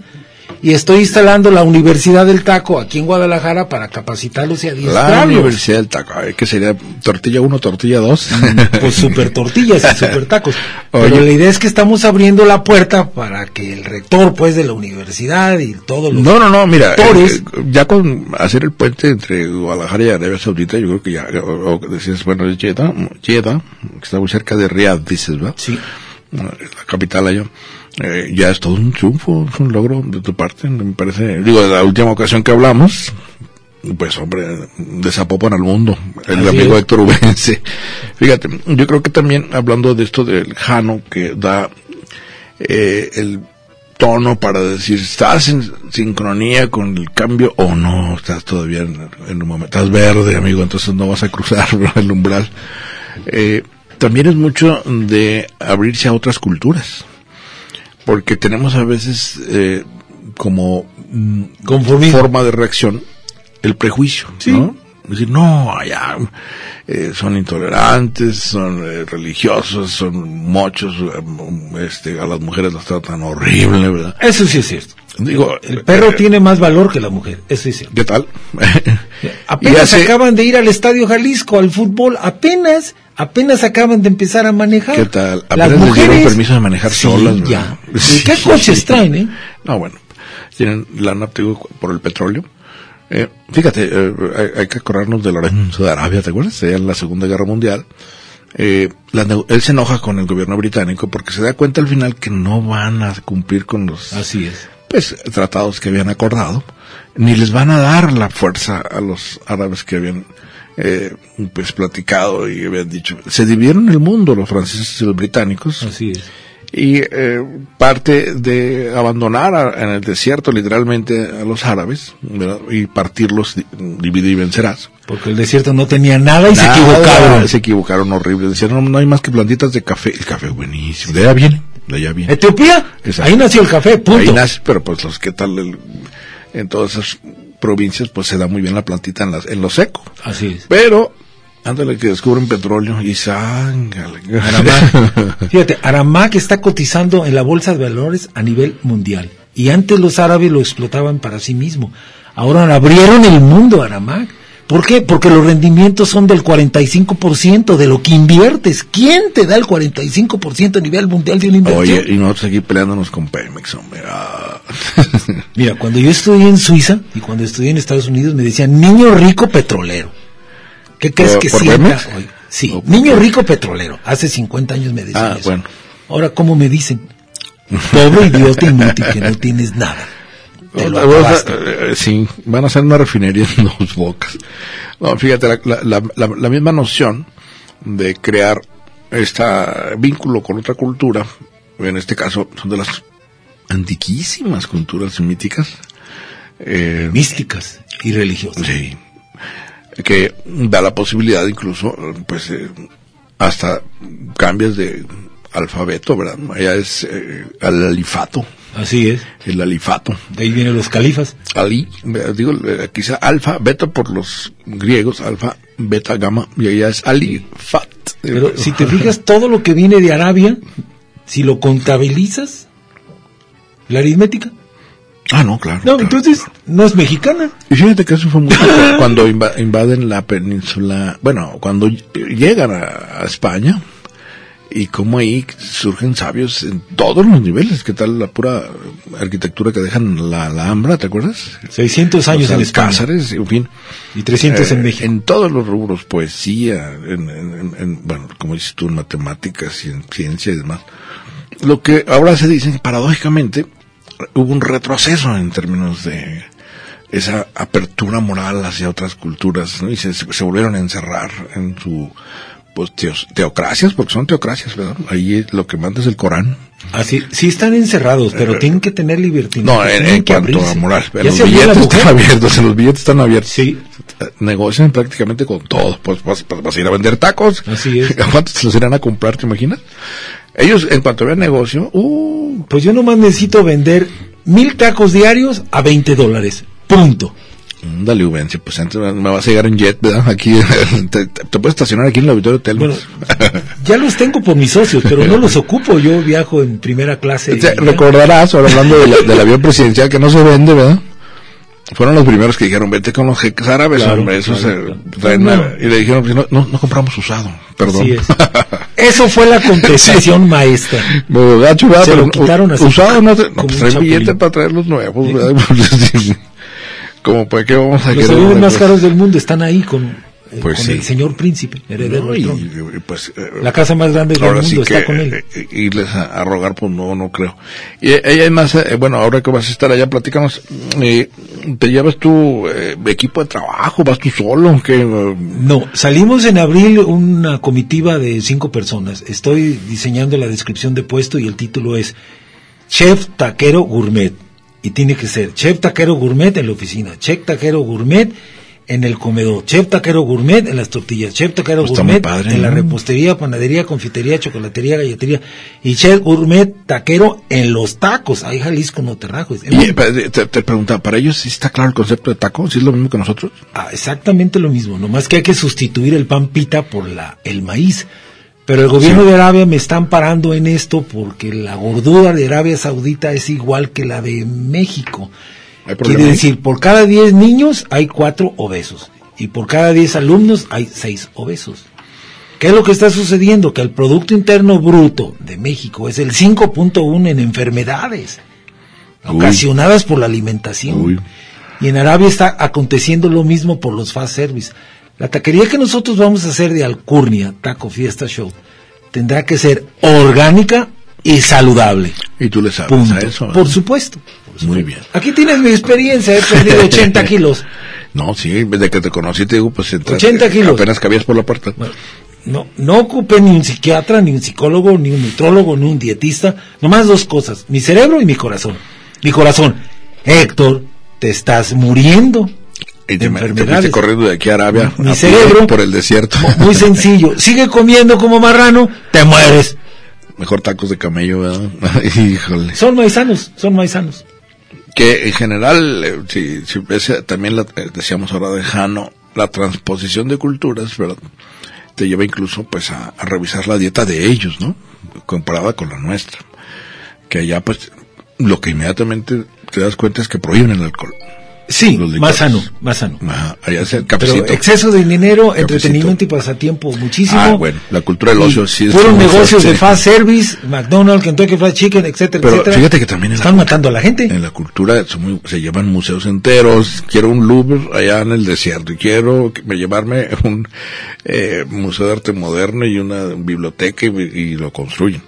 S3: Y estoy instalando la Universidad del Taco aquí en Guadalajara para capacitarlos y
S1: La
S3: adiestrarlos.
S1: Universidad del Taco, ay, que sería tortilla 1, tortilla 2.
S3: Pues super tortillas y [LAUGHS] super tacos.
S1: Oye.
S3: Pero la idea es que estamos abriendo la puerta para que el rector pues de la universidad y todos los
S1: No, no, no, mira, eh, eh, ya con hacer el puente entre Guadalajara y Arabia Saudita, yo creo que ya, o, o decías, bueno, es Jeddah, Jeddah, que está muy cerca de Riyadh, dices, ¿verdad?
S3: Sí.
S1: La capital allá. Eh, ya es todo un triunfo, es un logro de tu parte, me parece. Digo, de la última ocasión que hablamos, pues hombre, de Zapopan al mundo, el
S3: Así
S1: amigo
S3: es.
S1: Héctor Ubense. [LAUGHS] Fíjate, yo creo que también hablando de esto del Jano, que da eh, el tono para decir, ¿estás en sincronía con el cambio o no? Estás todavía en, en un momento, estás verde, amigo, entonces no vas a cruzar [LAUGHS] el umbral. Eh, también es mucho de abrirse a otras culturas, porque tenemos a veces eh, como mm,
S3: Conformismo.
S1: forma de reacción el prejuicio, ¿no? Decir, no, allá eh, son intolerantes, son eh, religiosos, son mochos, eh, este, a las mujeres las tratan horrible, ¿verdad?
S3: Eso sí es cierto.
S1: Digo,
S3: El perro
S1: eh,
S3: tiene más valor que la mujer, eso es cierto.
S1: ¿Qué tal? [LAUGHS]
S3: Apenas
S1: hace-
S3: acaban de ir al Estadio Jalisco al fútbol, apenas, apenas acaban de empezar a manejar.
S1: ¿Qué tal?
S3: Las
S1: Apenas les dieron
S3: mujeres
S1: permiso de manejar
S3: Sí,
S1: solas,
S3: ya. ¿Y
S1: Sí,
S3: qué coches
S1: sí.
S3: traen, eh?
S1: No, bueno, tienen lana, por el petróleo. Eh, fíjate, eh, hay, hay que acordarnos de Lorenzo de Arabia, ¿te acuerdas? En la Segunda Guerra Mundial. Eh, la él se enoja con el gobierno británico porque se da cuenta al final que no van a cumplir con los
S3: Así es.
S1: pues, tratados que habían acordado ni les van a dar la fuerza a los árabes que habían eh, pues platicado y habían dicho. Se dividieron el mundo los franceses y los británicos.
S3: Así es.
S1: Y eh, parte de abandonar a- en el desierto literalmente a los árabes ¿verdad? y partirlos, di- divide y vencerás.
S3: Porque el desierto no tenía nada y se
S1: Nada,
S3: equivocaron.
S1: Se equivocaron horrible. Decían, no, no hay más que plantitas de café. El café buenísimo. De allá viene. De allá viene.
S3: Etiopía,
S1: Exacto.
S3: ahí nació el café, punto.
S1: Ahí nace, pero pues los que tal el- en todas esas provincias pues se da muy bien la plantita en, las, en lo seco.
S3: Así es.
S1: Pero, ándale que descubren petróleo y sángale.
S3: Aramac. [LAUGHS] Fíjate, Aramac está cotizando en la bolsa de valores a nivel mundial. Y antes los árabes lo explotaban para sí mismo. Ahora abrieron el mundo Aramac. ¿Por qué? Porque los rendimientos son del 45% de lo que inviertes. ¿Quién te da el 45% a nivel mundial de una inversión?
S1: Oye, y nosotros aquí peleándonos con Pemex, hombre. Ah. [LAUGHS]
S3: Mira, cuando yo estudié en Suiza y cuando estudié en Estados Unidos me decían niño rico petrolero. ¿Qué crees
S1: ¿Por-
S3: que sienta hoy? Sí,
S1: ¿O por
S3: niño rico petrolero. Hace 50 años me decían
S1: Ah,
S3: eso.
S1: bueno.
S3: Ahora, ¿cómo me dicen? Pobre idiota inútil que no [LAUGHS] tienes nada. Te lo
S1: Vamos a-
S3: acabaste.
S1: eh, sí, van a hacer una refinería en [LAUGHS] dos bocas. No, fíjate, la, la- la- la- la misma noción de crear este vínculo con otra cultura, en este caso son de las antiquísimas culturas semíticas, eh,
S3: Místicas y religiosas.
S1: sí, que da la posibilidad incluso, pues, eh, hasta cambios de alfabeto, ¿verdad? Allá es eh, el alifato,
S3: Así es.
S1: el alifato.
S3: De ahí vienen los califas.
S1: Ali, digo, eh, quizá alfa, beta por los griegos, alfa, beta, gamma, y allá es Ali, fat.
S3: Pero si te fijas, todo lo que viene de Arabia, si lo contabilizas, la aritmética,
S1: Ah, no, claro.
S3: no,
S1: claro.
S3: entonces no es mexicana.
S1: Y fíjate que eso fue cu- [LAUGHS] cuando inva- invaden la península, bueno, cuando ll- llegan a, a España, y como ahí surgen sabios en todos los niveles, ¿qué tal la pura arquitectura que dejan la Alhambra, ¿te acuerdas?
S3: 600 años en España
S1: alcázares, en fin.
S3: y 300
S1: Eh,
S3: en México.
S1: En todos los rubros, poesía, en, en- en- en, bueno, como dices tú, en matemáticas y en ciencia y demás. Lo que ahora se dice, paradójicamente, hubo un retroceso en términos de esa apertura moral hacia otras culturas, ¿no? Y se, se volvieron a encerrar en su, pues, teos- teocracias, porque son teocracias, ¿verdad? Ahí lo que manda es el Corán.
S3: Así, sí están encerrados, pero tienen que tener libertad.
S1: No, en, en cuanto a moral. Los billetes están [LAUGHS] abiertos, los billetes están abiertos.
S3: Sí.
S1: negocian prácticamente con todo. Pues vas, a ir a vender tacos.
S3: Así es.
S1: ¿A [LAUGHS] cuántos se los irán a comprar, te imaginas? Ellos, en cuanto vean negocio, uh,
S3: Pues yo nomás necesito vender mil tacos diarios a 20 dólares. Punto.
S1: Dale, Ubencio, pues antes me vas a llegar en jet, ¿verdad? Aquí, [LAUGHS] te, puedes estacionar aquí en el auditorio de Telmex.
S3: Bueno, ya los tengo por mis socios, pero no los ocupo. Yo viajo en primera clase.
S1: O sea, recordarás, ahora hablando de la- del avión [LAUGHS] presidencial que no se vende, ¿verdad? Fueron los primeros que dijeron, vete con los jeques árabes,
S3: Claro,
S1: hombre, esos
S3: claro,
S1: se
S3: claro. No.
S1: Y le dijeron, no, no, no compramos usado, perdón.
S3: Es. [LAUGHS] Eso fue la contestación maestra.
S1: ¿verdad?
S3: Se
S1: Pero
S3: lo quitaron así,
S1: usado no, te, no pues
S3: un
S1: traen billete para traer los nuevos, ¿verdad? Como pues que vamos a
S3: Los aviones más caros del mundo están ahí con, eh,
S1: Pues
S3: con
S1: sí.
S3: el señor príncipe, heredero
S1: No, y, pues eh,
S3: La casa más grande del mundo
S1: sí
S3: está con él.
S1: eh, irles a, a rogar pues no no creo y eh, ella además eh, bueno ahora que vas a estar allá platícanos eh, te llevas tu eh, equipo de trabajo vas tú solo que eh,
S3: No, salimos en abril una comitiva de cinco personas. Estoy diseñando la descripción de puesto y el título es Chef Taquero Gourmet. Y tiene que ser Chef Taquero Gourmet en la oficina, Chef Taquero Gourmet en el comedor, Chef Taquero Gourmet en las tortillas, Chef Taquero
S1: Pues
S3: Gourmet
S1: padre,
S3: en la repostería, panadería, confitería, chocolatería, galletería y Chef Gourmet Taquero en los tacos. Ahí Jalisco no te rajo.
S1: Y, eh, te, te, te preguntaba para ellos sí está claro el concepto de taco sí es lo mismo que nosotros
S3: Ah, exactamente lo mismo, nomás que hay que sustituir el pan pita por la, el maíz. Pero el gobierno
S1: Sí.
S3: de Arabia me están parando en esto porque la gordura de Arabia Saudita es igual que la de México.
S1: ¿Hay problema
S3: Quiere decir, por cada 10 niños hay 4 obesos y por cada 10 alumnos hay 6 obesos. ¿Qué es lo que está sucediendo? Que el Producto Interno Bruto de México es el 5.1 en enfermedades
S1: Uy.
S3: ocasionadas por la alimentación.
S1: Uy.
S3: Y en Arabia está aconteciendo lo mismo por los fast service. La taquería que nosotros vamos a hacer de Alcurnia, Taco Fiesta Show, tendrá que ser orgánica y saludable.
S1: y tú le sabes
S3: Punto.
S1: a eso
S3: Por
S1: ¿eh?
S3: supuesto. por
S1: Muy bien.
S3: Aquí tienes mi experiencia, he perdido [LAUGHS] 80 kilos.
S1: No, sí, desde que te conocí te digo, pues entraste,
S3: 80 kilos.
S1: apenas cabías por la puerta.
S3: Bueno, no, no ocupé ni un psiquiatra, ni un psicólogo, ni un nutrólogo, ni un dietista. Nomás dos cosas, mi cerebro y mi corazón. Mi corazón, Héctor, te estás muriendo. Enfermedades.
S1: corriendo de aquí a Arabia
S3: Mi
S1: a
S3: cerebro-
S1: por el desierto.
S3: Mu- [LAUGHS] Muy sencillo. Sigue comiendo como marrano, te mueres.
S1: Mejor tacos de camello, ¿verdad? [LAUGHS] Híjole.
S3: Son maizanos, son maizanos.
S1: Que en general, eh, si, si ves, también la, eh, decíamos ahora de Jano, la transposición de culturas, ¿verdad? Te lleva incluso pues a, a revisar la dieta de ellos, ¿no? Comparada con la nuestra. Que allá pues lo que inmediatamente te das cuenta es que prohíben el alcohol.
S3: Sí, más sano, más sano.
S1: Ajá,
S3: Pero exceso de dinero,
S1: Cafecito.
S3: entretenimiento y pasatiempo muchísimo.
S1: Ah, bueno, la cultura del
S3: Y
S1: ocio sí es muy
S3: negocios de fast service, McDonald's, Kentucky Fried Chicken, etcétera,
S1: Pero
S3: etcétera.
S1: fíjate que también
S3: están
S1: cultura-
S3: matando a la gente.
S1: En la cultura muy- se llevan museos enteros. Quiero un Louvre allá en el desierto y quiero llevarme [LAUGHS] un eh, museo de arte moderno y una biblioteca y, y lo construyen.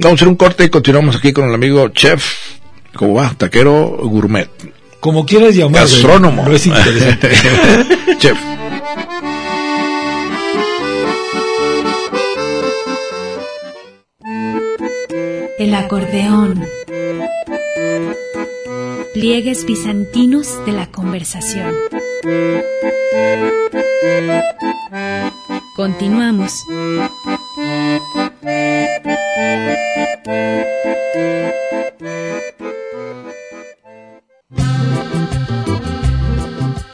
S1: Vamos a hacer un corte y continuamos aquí con el amigo chef, ¿cómo va? Taquero gourmet,
S3: Como quieras llamar.
S1: gastrónomo.
S3: No es interesante. [LAUGHS]
S1: chef.
S2: El acordeón. Pliegues bizantinos de la conversación. Continuamos.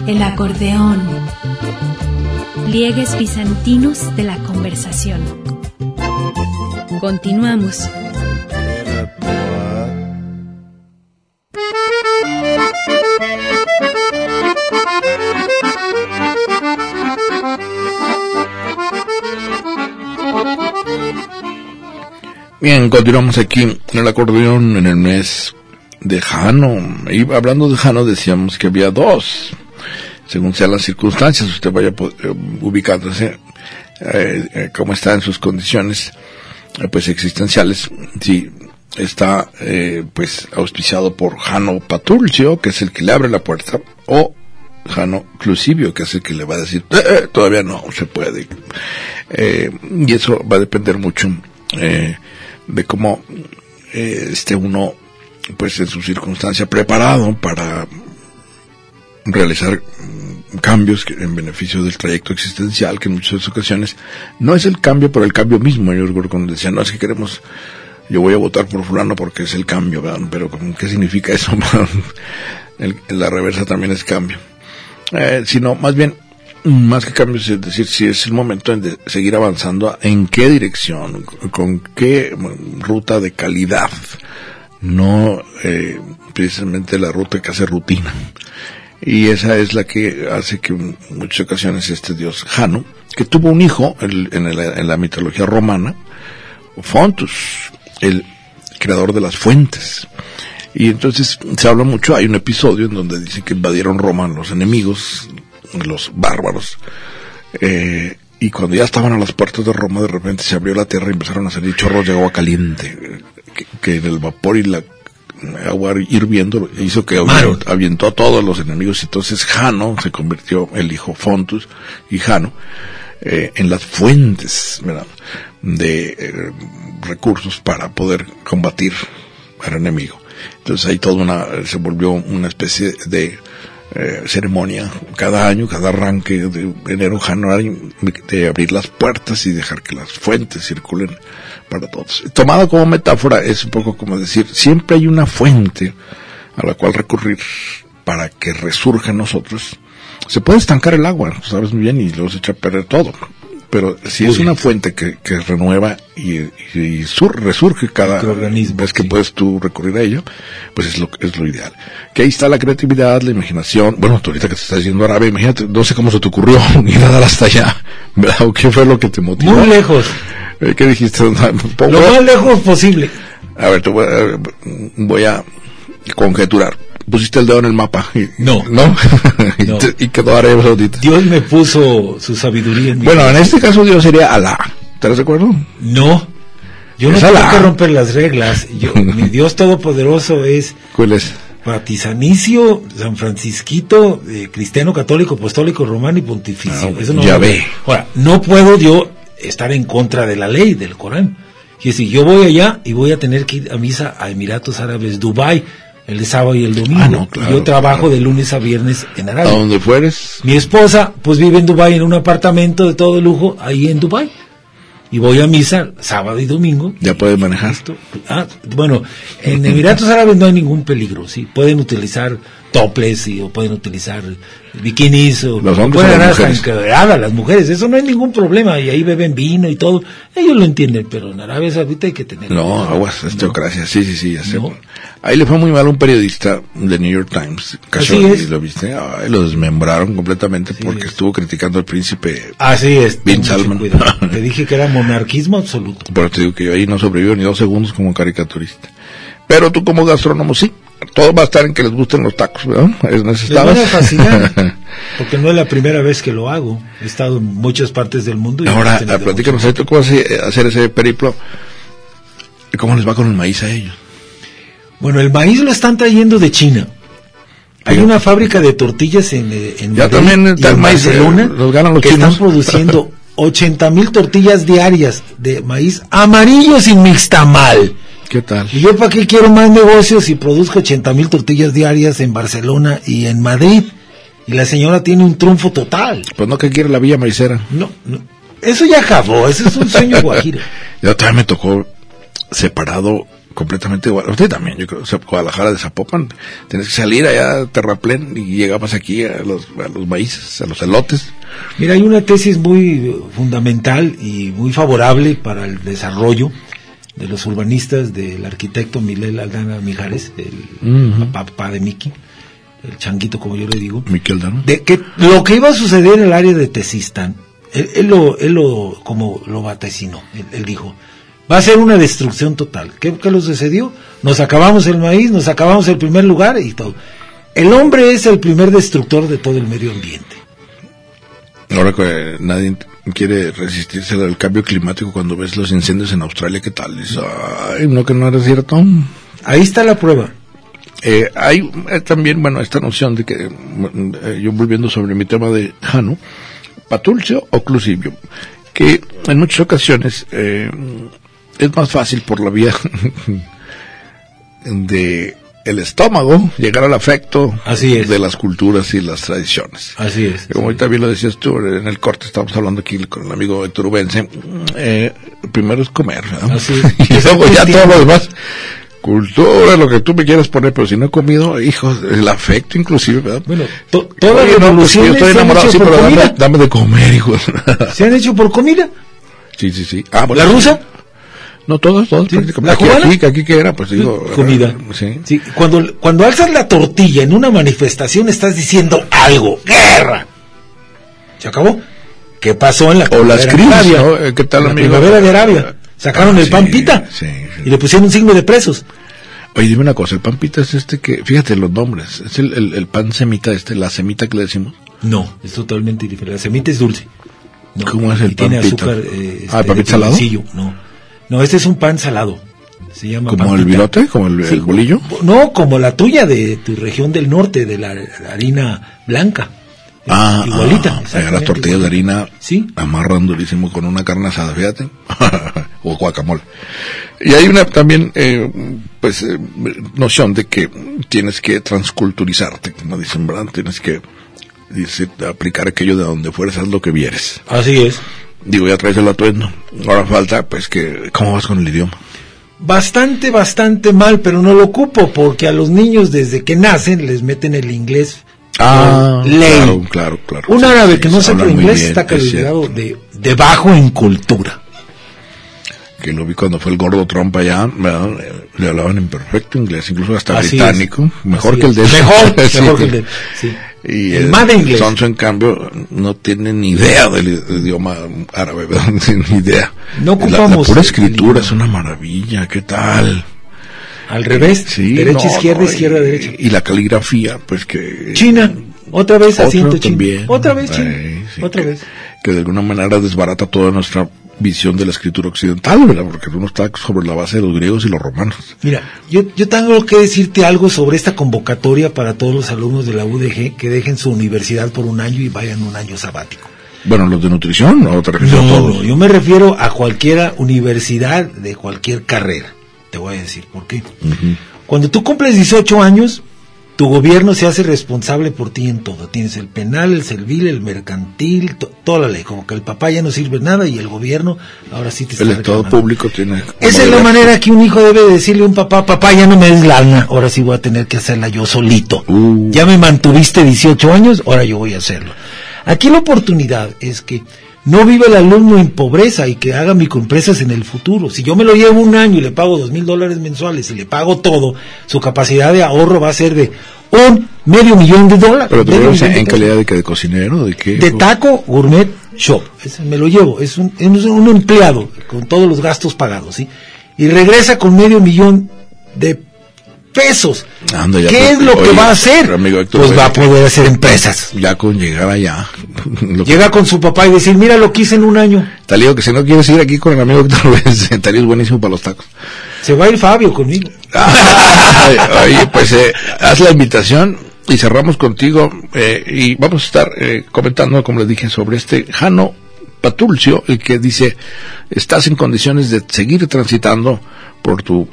S2: El acordeón. Pliegues bizantinos de la conversación. Continuamos.
S1: Bien, continuamos aquí en el acordeón en el mes de Jano. Y hablando de Jano decíamos que había dos, según sean las circunstancias, usted vaya eh, ubicándose eh, eh, cómo está en sus condiciones pues existenciales. Si está eh, pues auspiciado por Jano Patulcio, que es el que le abre la puerta, o Jano Clusivio, que es el que le va a decir, "Eh, eh, todavía no se puede. Y eso va a depender mucho de cómo esté uno, pues en su circunstancia, preparado para realizar mm, cambios en beneficio del trayecto existencial, que en muchas ocasiones no es el cambio, pero el cambio mismo. Yo cuando decían, no, es que queremos, yo voy a votar por fulano porque es el cambio, pero ¿cómo- ¿qué significa eso? [LAUGHS] El- la reversa también es cambio. Eh, sino más bien, más que cambios, es decir, si es el momento en de seguir avanzando, en qué dirección, con, con qué mm, ruta de calidad, no eh, precisamente la ruta que hace rutina. Y esa es la que hace que en muchas ocasiones este dios Jano, que tuvo un hijo en, en la mitología romana, Fontus, el creador de las fuentes. Y entonces se habla mucho, hay un episodio en donde dice que invadieron Roma los enemigos, los bárbaros, eh, y cuando ya estaban a las puertas de Roma, de repente se abrió la tierra y empezaron a salir chorros de agua caliente, que, que el vapor y la agua hirviendo hizo que avientó a todos los enemigos. y Entonces Jano se convirtió, el hijo Fontus y Jano, eh, en las fuentes ¿verdad? de eh, recursos para poder combatir al enemigo. Entonces ahí toda una, se volvió una especie de eh, ceremonia cada año, cada arranque de enero, januario, de abrir las puertas y dejar que las fuentes circulen para todos. Tomado como metáfora es un poco como decir, siempre hay una fuente a la cual recurrir para que resurja en nosotros. Se puede estancar el agua, sabes muy bien, y luego se echa a perder todo. Pero si es una fuente que, que renueva y, y- y sur- resurge cada vez que
S3: sí.
S1: puedes tú recurrir a ello, pues es lo, es lo ideal. Que ahí está la creatividad, la imaginación. Bueno, tú ahorita que te estás yendo a Arabia, imagínate, no sé cómo se te ocurrió ir a dar hasta allá, ¿verdad? ¿O qué fue lo que te motivó?
S3: Muy lejos.
S1: Eh, ¿Qué dijiste? [LAUGHS]
S3: Lo más lejos posible.
S1: a ver, te voy a, voy a conjeturar. Pusiste el dedo en el mapa. Y,
S3: No.
S1: ¿No? [LAUGHS] y,
S3: No.
S1: te- y quedó Arabia Saudita.
S3: Dios me puso su sabiduría en mi
S1: Bueno, en este caso Dios sería Alá. ¿Te recuerdo?
S3: No. Yo no
S1: Es
S3: tengo
S1: Alá.
S3: que romper las reglas. Yo, [LAUGHS] mi Dios Todopoderoso es
S1: ¿Cuál es?
S3: Patizanicio, San Francisquito, eh, cristiano, católico, apostólico, romano y pontificio.
S1: Ah,
S3: Eso no
S1: ya ve.
S3: Ahora, no puedo yo estar en contra de la ley del Corán. Y decir, yo voy allá y voy a tener que ir a misa a Emiratos Árabes, Dubai, el sábado y el domingo.
S1: Ah, no, claro,
S3: yo trabajo
S1: claro.
S3: de lunes a viernes en
S1: A
S3: Arabia.
S1: donde fueres,
S3: Mi esposa, pues vive en Dubai en un apartamento de todo lujo, ahí en Dubai. Y voy a misa sábado y domingo.
S1: ya puedes manejar.
S3: Esto, ah, bueno, en Emiratos Árabes no hay ningún peligro, sí. Pueden utilizar toples y, o pueden utilizar bikinis o
S1: Los hombres
S3: pueden
S1: las mujeres.
S3: las mujeres. Eso no hay ningún problema y ahí beben vino y todo. Ellos lo entienden, pero en Arabia Saudita hay que tener.
S1: No, aguas, sí, sí, sí, ya sé.
S3: No.
S1: Ahí le fue muy mal a un periodista de New York Times, Khashoggi. ¿lo viste? Ay, lo desmembraron completamente porque
S3: es.
S1: estuvo criticando al príncipe.
S3: Así es.
S1: Bin Salman. [LAUGHS]
S3: Te dije que era monarquismo absoluto.
S1: Pero te digo que yo ahí no sobrevivo ni dos segundos como caricaturista. Pero tú como gastrónomo sí. Todo va a estar en que les gusten los tacos, ¿verdad? Es
S3: Les
S1: necesitabas.
S3: van a fascinar, [LAUGHS] porque no es la primera vez que lo hago. He estado en muchas partes del mundo. y
S1: Ahora, platícanos, ahí tocó hacer, hacer ese periplo. ¿Y ¿Cómo les va con el maíz a ellos?
S3: Bueno, el maíz lo están trayendo de China. Hay una fábrica de tortillas en, eh, en
S1: Ya también está el maíz,
S3: Barcelona
S1: eh, los ganan los
S3: que
S1: chinos.
S3: están [LAUGHS] produciendo 80 mil tortillas diarias de maíz amarillo sin mixtamal.
S1: ¿Qué tal?
S3: ¿Y yo para qué quiero más negocios si produzco 80 mil tortillas diarias en Barcelona y en Madrid? Y la señora tiene un triunfo total.
S1: Pues no que quiere la villa maicera.
S3: No, no. Eso ya acabó, ese es un sueño [LAUGHS] guajiro.
S1: Y otra vez me tocó separado completamente igual. Usted también, yo creo, o sea, Guadalajara de Zapopan. Tienes que salir allá a Terraplén y llegabas aquí a los, a los maíces, a los elotes.
S3: Mira, hay una tesis muy fundamental y muy favorable para el desarrollo de los urbanistas del arquitecto Milel Aldana Mijares, el papá de Miki, el changuito como yo le digo,
S1: Miquel Dano.
S3: de que lo que iba a suceder en el área de Tezistán, él, él lo, él lo, como lo vaticinó, él, él dijo, va a ser una destrucción total. ¿Qué, ¿Qué lo sucedió? Nos acabamos el maíz, nos acabamos el primer lugar y todo. El hombre es el primer destructor de todo el medio ambiente.
S1: Ahora que nadie quiere resistirse al cambio climático cuando ves los incendios en Australia, ¿qué tal? Dices, ay, no que no era cierto.
S3: Ahí está la prueba.
S1: Eh, hay eh, también, bueno, esta noción de que, eh, yo volviendo sobre mi tema de Jano, patulcio o clusivio, que en muchas ocasiones eh, es más fácil por la vía de el estómago llegar al afecto
S3: Así es.
S1: de las culturas y las tradiciones.
S3: Así es.
S1: Como ahorita bien lo decías tú en el corte, estamos hablando aquí con el amigo Héctor Ubense, eh, primero es comer, ¿verdad?
S3: Así es. [LAUGHS]
S1: y luego ya todo lo demás, cultura, lo que tú me quieras poner, pero si no he comido, hijo, el afecto inclusive, ¿verdad?
S3: Bueno, to- todas las
S1: no, pues, yo estoy
S3: han
S1: enamorado, sí, pero dame, dame de comer, hijo.
S3: Se han hecho por comida.
S1: sí, sí, sí. Ah,
S3: ¿La rusa?
S1: No, todos, todos,
S3: Sí.
S1: prácticamente.
S3: ¿La
S1: Aquí,
S3: cubana?
S1: aquí, aquí, ¿qué era? Pues digo...
S3: comida.
S1: Sí.
S3: Sí, cuando, cuando alzas la tortilla en una manifestación estás diciendo algo. ¡Guerra! ¿Se acabó? ¿Qué pasó en la
S1: O las
S3: primavera
S1: crisis,
S3: de Arabia?
S1: ¿no? Eh, ¿Qué tal,
S3: la
S1: amigo?
S3: primavera de Arabia. Sacaron
S1: Ah,
S3: el
S1: sí,
S3: pan pita
S1: sí, sí.
S3: y le pusieron un signo de presos.
S1: Oye, dime una cosa, el pan pita es este que, fíjate los nombres, es el, el, el pan semita este, la semita que le decimos.
S3: No, es totalmente diferente. La semita es dulce. No,
S1: ¿Cómo es el
S3: tiene
S1: pan pita?
S3: azúcar. eh,
S1: Ah, ¿el pan
S3: de
S1: pita salado?
S3: No, no, este es un pan salado. Se llama
S1: ¿Como
S3: pan
S1: el virote? ¿Como el,
S3: Sí,
S1: el bolillo?
S3: No, como la tuya de tu región del norte, de la harina blanca.
S1: Ah,
S3: igualita.
S1: ah, las tortillas de harina
S3: Sí.
S1: amarran durísimo con una carne asada, fíjate. [LAUGHS] o guacamole. Y hay una también, eh, pues, eh, noción de que tienes que transculturizarte, como dicen, ¿verdad? Tienes que dice, aplicar aquello de donde fueres, haz lo que vieres.
S3: Así es.
S1: Digo, ya traes el atuendo. Ahora falta, pues, que, ¿cómo vas con el idioma?
S3: Bastante, bastante mal, pero no lo ocupo porque a los niños desde que nacen les meten el inglés. por ley.
S1: Ah, claro, claro, claro.
S3: Un
S1: Sí,
S3: árabe
S1: sí,
S3: que no
S1: se
S3: sepa inglés
S1: bien,
S3: está
S1: es
S3: calificado de, de bajo en cultura.
S1: que lo vi cuando fue el gordo Trump allá, ¿verdad? Le- hablaban en perfecto inglés, incluso hasta
S3: Así
S1: británico,
S3: es.
S1: mejor
S3: Así
S1: que el de.
S3: Mejor, [LAUGHS]
S1: Sí.
S3: que el de sí.
S1: Y
S3: El
S1: el,
S3: más de inglés.
S1: Sonso, en cambio, no tiene ni idea del idioma árabe, [LAUGHS] ¿verdad? ni idea.
S3: No ocupamos
S1: La, pura escritura es una maravilla, ¿qué tal?
S3: Al revés,
S1: Sí,
S3: derecha,
S1: no,
S3: izquierda,
S1: no,
S3: izquierda,
S1: y,
S3: derecha.
S1: Y la caligrafía, pues que...
S3: China, otra vez asiento chino. Otra vez China,
S1: Eh, sí,
S3: otra
S1: que-
S3: vez.
S1: Que de alguna manera desbarata toda nuestra visión de la escritura occidental, ¿verdad? Porque uno está sobre la base de los griegos y los romanos.
S3: Mira, yo, yo tengo que decirte algo sobre esta convocatoria para todos los alumnos de la UDG que dejen su universidad por un año y vayan un año sabático.
S1: Bueno, los de nutrición, ¿o te refieres a
S3: No,
S1: todos?
S3: no, yo me refiero a cualquiera universidad de cualquier carrera. Te voy a decir por qué. Cuando tú cumples 18 años, tu gobierno se hace responsable por ti en todo. Tienes el penal, el servil, el mercantil, to- toda la ley. Como que el papá ya no sirve nada y el gobierno ahora sí te está
S1: El Estado
S3: reclamando.
S1: público tiene...
S3: Esa es la manera que un hijo debe de decirle a un papá, papá, ya no me des lana, ahora sí voy a tener que hacerla yo solito.
S1: Uh.
S3: Ya me mantuviste 18 años, ahora yo voy a hacerlo. Aquí la oportunidad es que no vive el alumno en pobreza y que haga microempresas en el futuro. Si yo me lo llevo un año y le pago dos mil dólares mensuales y le pago todo, su capacidad de ahorro va a ser de un medio millón de dólares.
S1: Pero te en
S3: pesos.
S1: calidad de, que de cocinero, ¿de qué?
S3: De taco gourmet shop. Me lo llevo. Es un, es un empleado con todos los gastos pagados, ¿sí? Y regresa con medio millón de pesos.
S1: Anda, ya
S3: ¿Qué
S1: te-
S3: es lo que va a hacer?
S1: pero amigo Héctor,
S3: pues va a poder hacer empresas.
S1: Ya con llegar allá. [LAUGHS]
S3: Llega con su papá y decir, mira lo que hice en un año.
S1: Digo que si no quieres ir aquí con el amigo Héctor, Talío [LAUGHS] es buenísimo para los tacos.
S3: Se va a ir Fabio conmigo. [LAUGHS]
S1: Oye, pues eh, haz la invitación y cerramos contigo eh, y vamos a estar eh, comentando, como les dije, sobre este Jano Patulcio, el que dice, estás en condiciones de seguir transitando por tu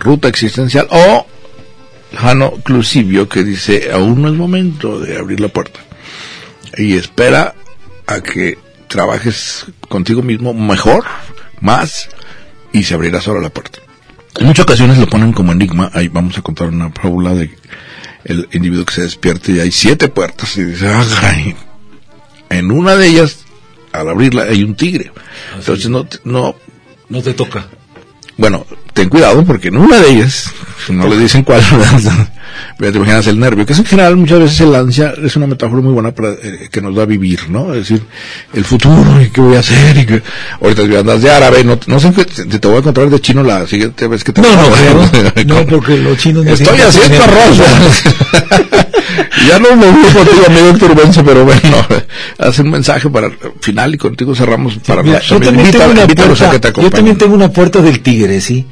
S1: ruta existencial, o Jano Clusivio, que dice, aún no es momento de abrir la puerta y espera a que trabajes contigo mismo mejor, más, y se abrirá sola la puerta. En muchas ocasiones lo ponen como enigma. Ahí vamos a contar una fábula de el individuo que se despierte y hay siete puertas y dice, "Ay". en una de ellas, al abrirla, hay un tigre. Entonces no, no,
S3: No te toca.
S1: bueno, ten cuidado porque en una de ellas, no le dicen cuál, [LAUGHS] pero te imaginas el nervio, que es en general muchas veces el ansia es una metáfora muy buena para eh, que nos da vivir, ¿no? Es decir, el futuro y qué voy a hacer y que ahorita andas de árabe, no, no sé te, te voy a encontrar de chino la siguiente vez que te
S3: No, no, creo. [LAUGHS] No, porque los chinos no
S1: Estoy haciendo arroz. [LAUGHS] ya no me voy contigo, amigo Héctor Benzo, pero bueno, haz un mensaje para el final y contigo cerramos para
S3: Mira,
S1: nosotros.
S3: yo también,
S1: Invita-
S3: tengo una
S1: a
S3: puerta, yo también tengo una puerta del tigre, ¿sí?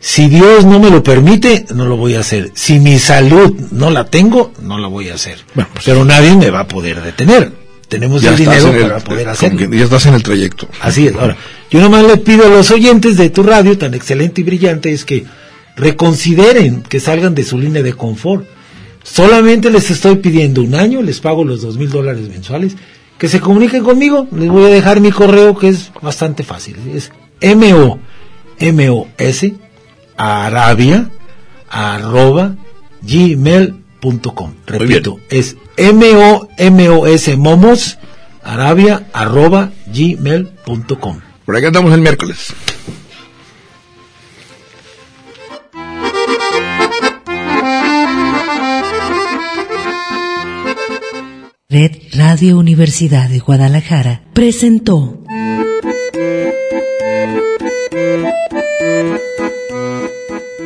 S3: Si Dios no me lo permite, no lo voy a hacer. Si mi salud no la tengo, no la voy a hacer.
S1: Bueno, pues-
S3: Pero nadie me va a poder detener. Tenemos
S1: ya
S3: el dinero
S1: el-
S3: para poder hacerlo.
S1: ya estás en el trayecto.
S3: Así es. Ahora, yo nomás le pido a los oyentes de tu radio, tan excelente y brillante, es que reconsideren que salgan de su línea de confort. Solamente les estoy pidiendo un año, les pago los dos mil dólares mensuales, que se comuniquen conmigo. Les voy a dejar mi correo que es bastante fácil. Es mo mos arabia arroba gmail.com. Repito, es mo mos momos arabia arroba gmail.com.
S1: Por aquí andamos el miércoles.
S4: Red Radio Universidad de Guadalajara presentó